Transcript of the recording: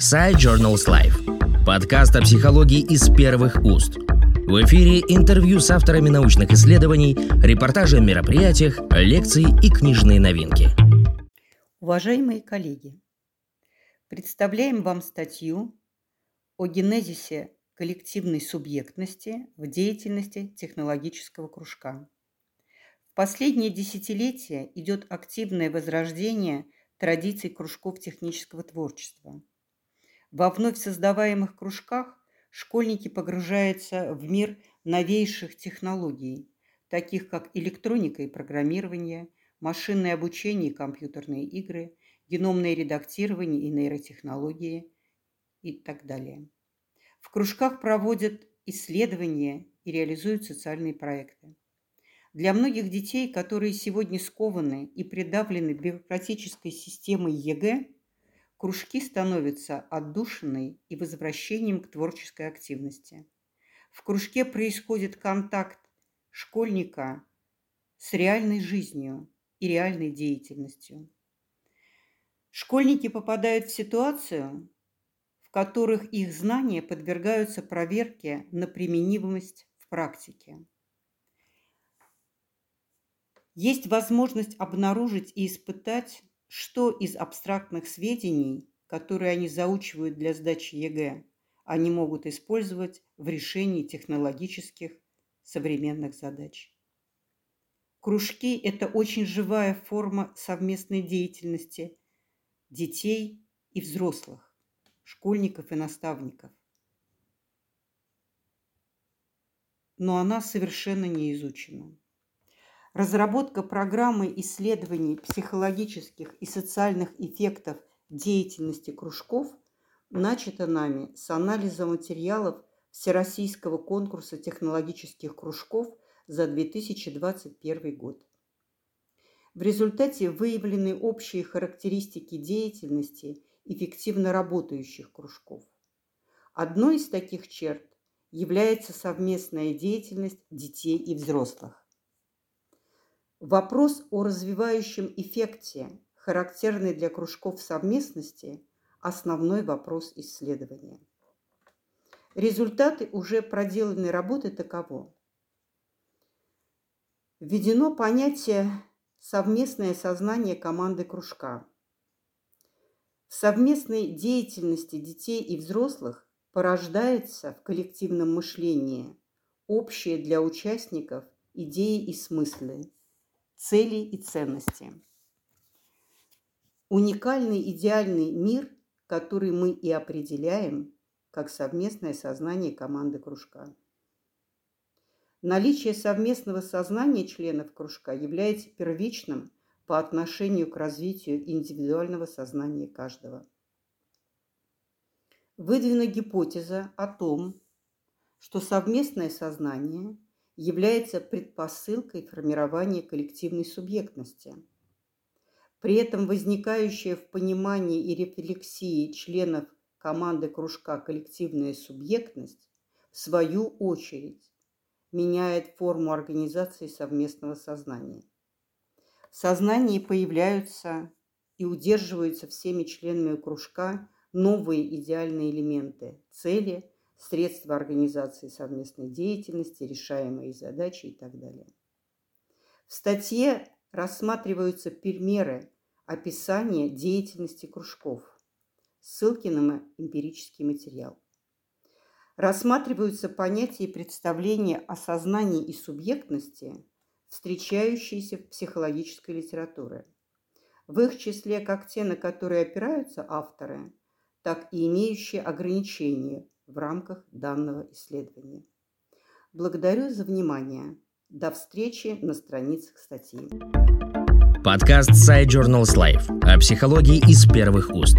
Side Journals Life. Подкаст о психологии из первых уст. В эфире интервью с авторами научных исследований, репортажи о мероприятиях, лекции и книжные новинки. Уважаемые коллеги, представляем вам статью о генезисе коллективной субъектности в деятельности технологического кружка. В последние десятилетия идет активное возрождение традиций кружков технического творчества – во вновь создаваемых кружках школьники погружаются в мир новейших технологий, таких как электроника и программирование, машинное обучение и компьютерные игры, геномное редактирование и нейротехнологии и так далее. В кружках проводят исследования и реализуют социальные проекты. Для многих детей, которые сегодня скованы и придавлены бюрократической системой ЕГЭ, кружки становятся отдушиной и возвращением к творческой активности. В кружке происходит контакт школьника с реальной жизнью и реальной деятельностью. Школьники попадают в ситуацию, в которых их знания подвергаются проверке на применимость в практике. Есть возможность обнаружить и испытать что из абстрактных сведений, которые они заучивают для сдачи ЕГЭ, они могут использовать в решении технологических современных задач. Кружки – это очень живая форма совместной деятельности детей и взрослых, школьников и наставников. Но она совершенно не изучена. Разработка программы исследований психологических и социальных эффектов деятельности кружков начата нами с анализа материалов Всероссийского конкурса технологических кружков за 2021 год. В результате выявлены общие характеристики деятельности эффективно работающих кружков. Одной из таких черт является совместная деятельность детей и взрослых. Вопрос о развивающем эффекте, характерный для кружков совместности, основной вопрос исследования. Результаты уже проделанной работы таково. Введено понятие «совместное сознание команды кружка». В совместной деятельности детей и взрослых порождается в коллективном мышлении общие для участников идеи и смыслы, цели и ценности. Уникальный идеальный мир, который мы и определяем как совместное сознание команды кружка. Наличие совместного сознания членов кружка является первичным по отношению к развитию индивидуального сознания каждого. Выдвинута гипотеза о том, что совместное сознание – является предпосылкой формирования коллективной субъектности. При этом возникающая в понимании и рефлексии членов команды кружка коллективная субъектность, в свою очередь, меняет форму организации совместного сознания. В сознании появляются и удерживаются всеми членами кружка новые идеальные элементы, цели – средства организации совместной деятельности, решаемые задачи и так далее. В статье рассматриваются примеры описания деятельности кружков, ссылки на эмпирический материал. Рассматриваются понятия и представления о сознании и субъектности, встречающиеся в психологической литературе. В их числе как те, на которые опираются авторы, так и имеющие ограничения в рамках данного исследования. Благодарю за внимание. До встречи на страницах статьи. Подкаст Side Journals Life о психологии из первых уст.